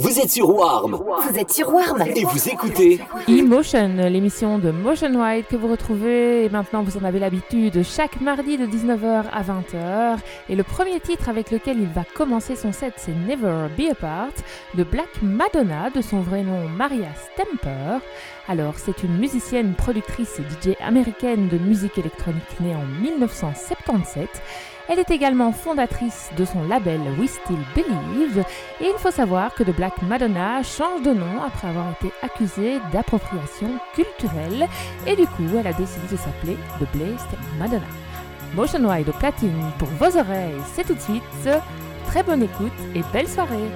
Vous êtes sur Warm Vous êtes sur Warm et vous écoutez E-Motion, l'émission de Motion White que vous retrouvez, et maintenant vous en avez l'habitude, chaque mardi de 19h à 20h. Et le premier titre avec lequel il va commencer son set, c'est Never Be Apart de Black Madonna, de son vrai nom Maria Stemper. Alors, c'est une musicienne, productrice et DJ américaine de musique électronique née en 1977. Elle est également fondatrice de son label We Still Believe et il faut savoir que The Black Madonna change de nom après avoir été accusée d'appropriation culturelle et du coup elle a décidé de s'appeler The Blessed Madonna. Motion Wide au platine pour vos oreilles, c'est tout de suite. Très bonne écoute et belle soirée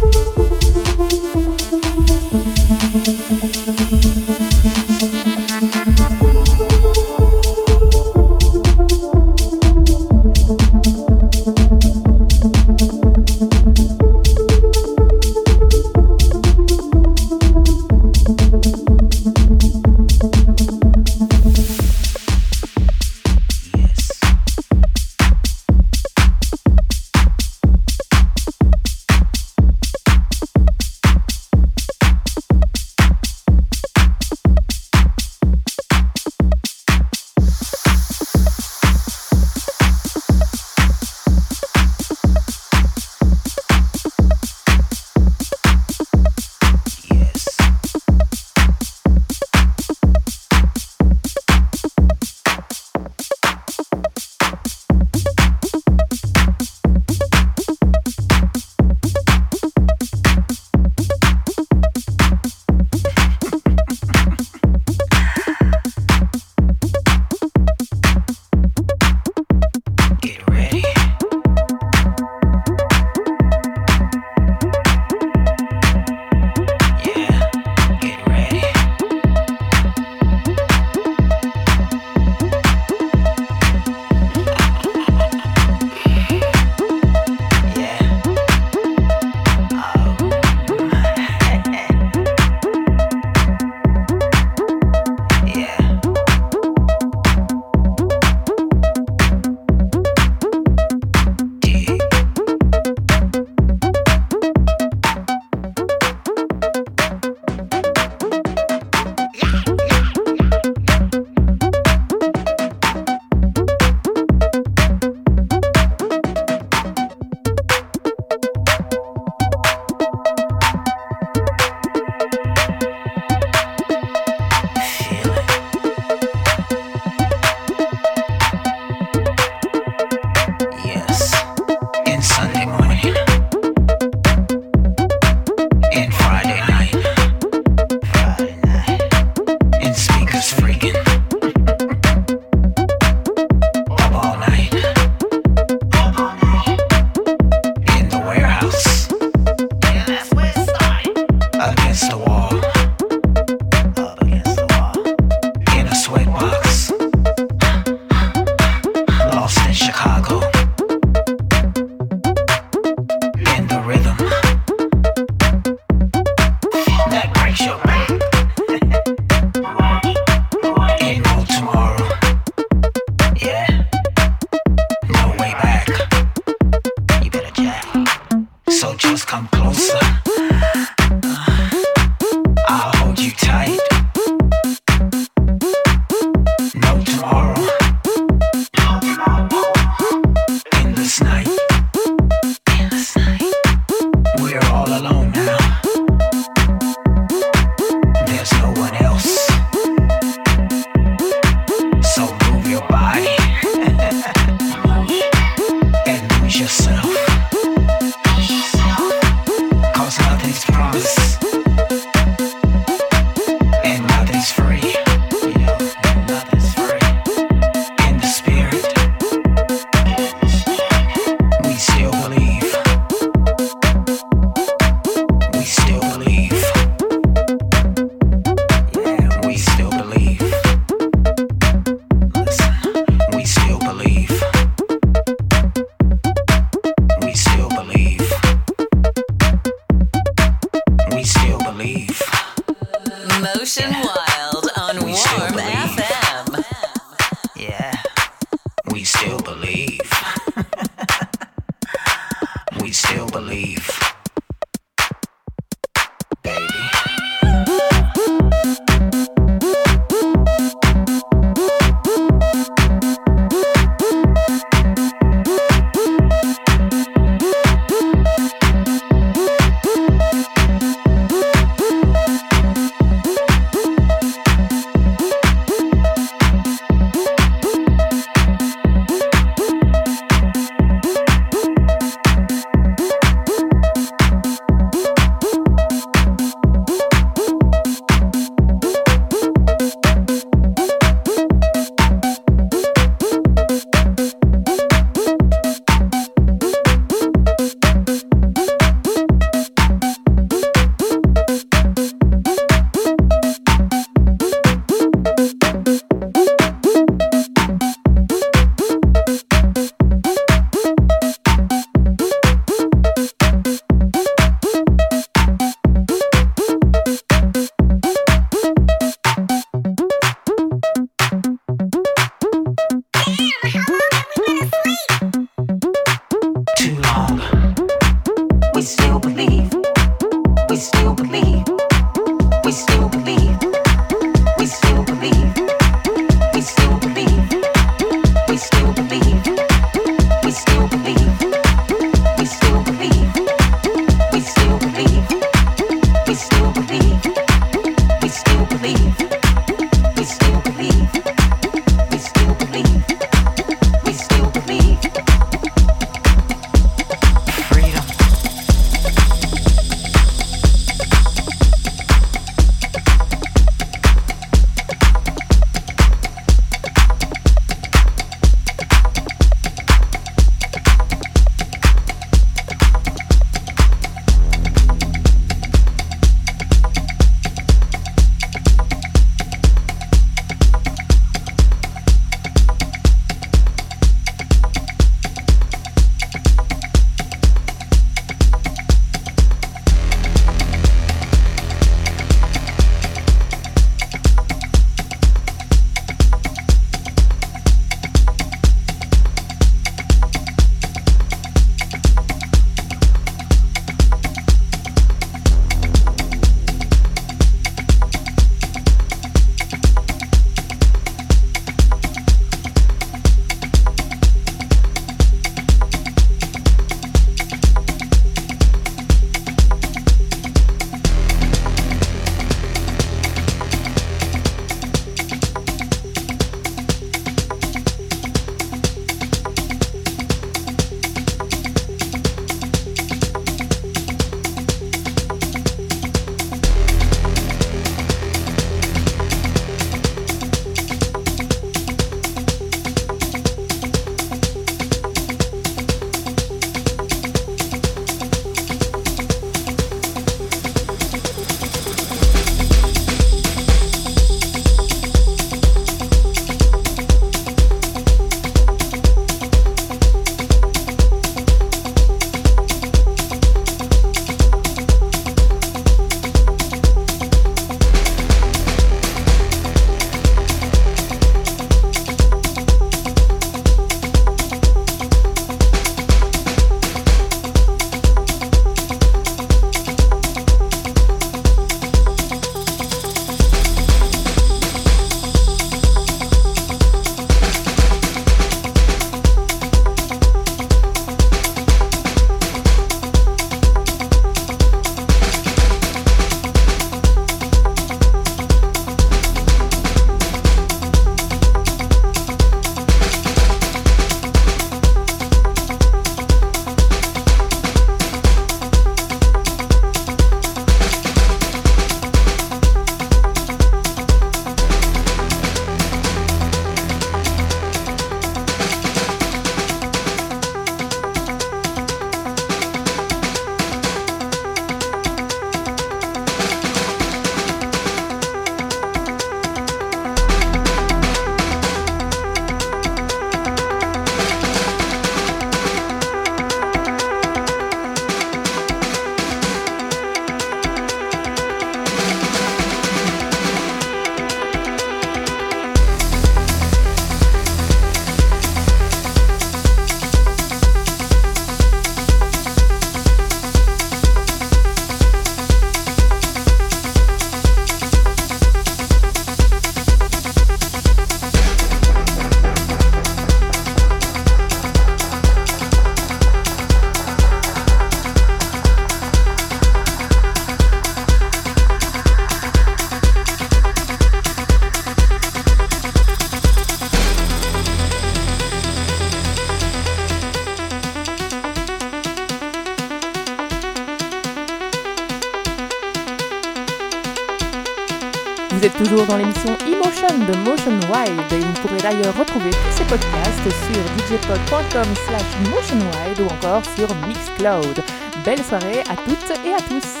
djpod.com slash motionwide ou encore sur Mixcloud. Belle soirée à toutes et à tous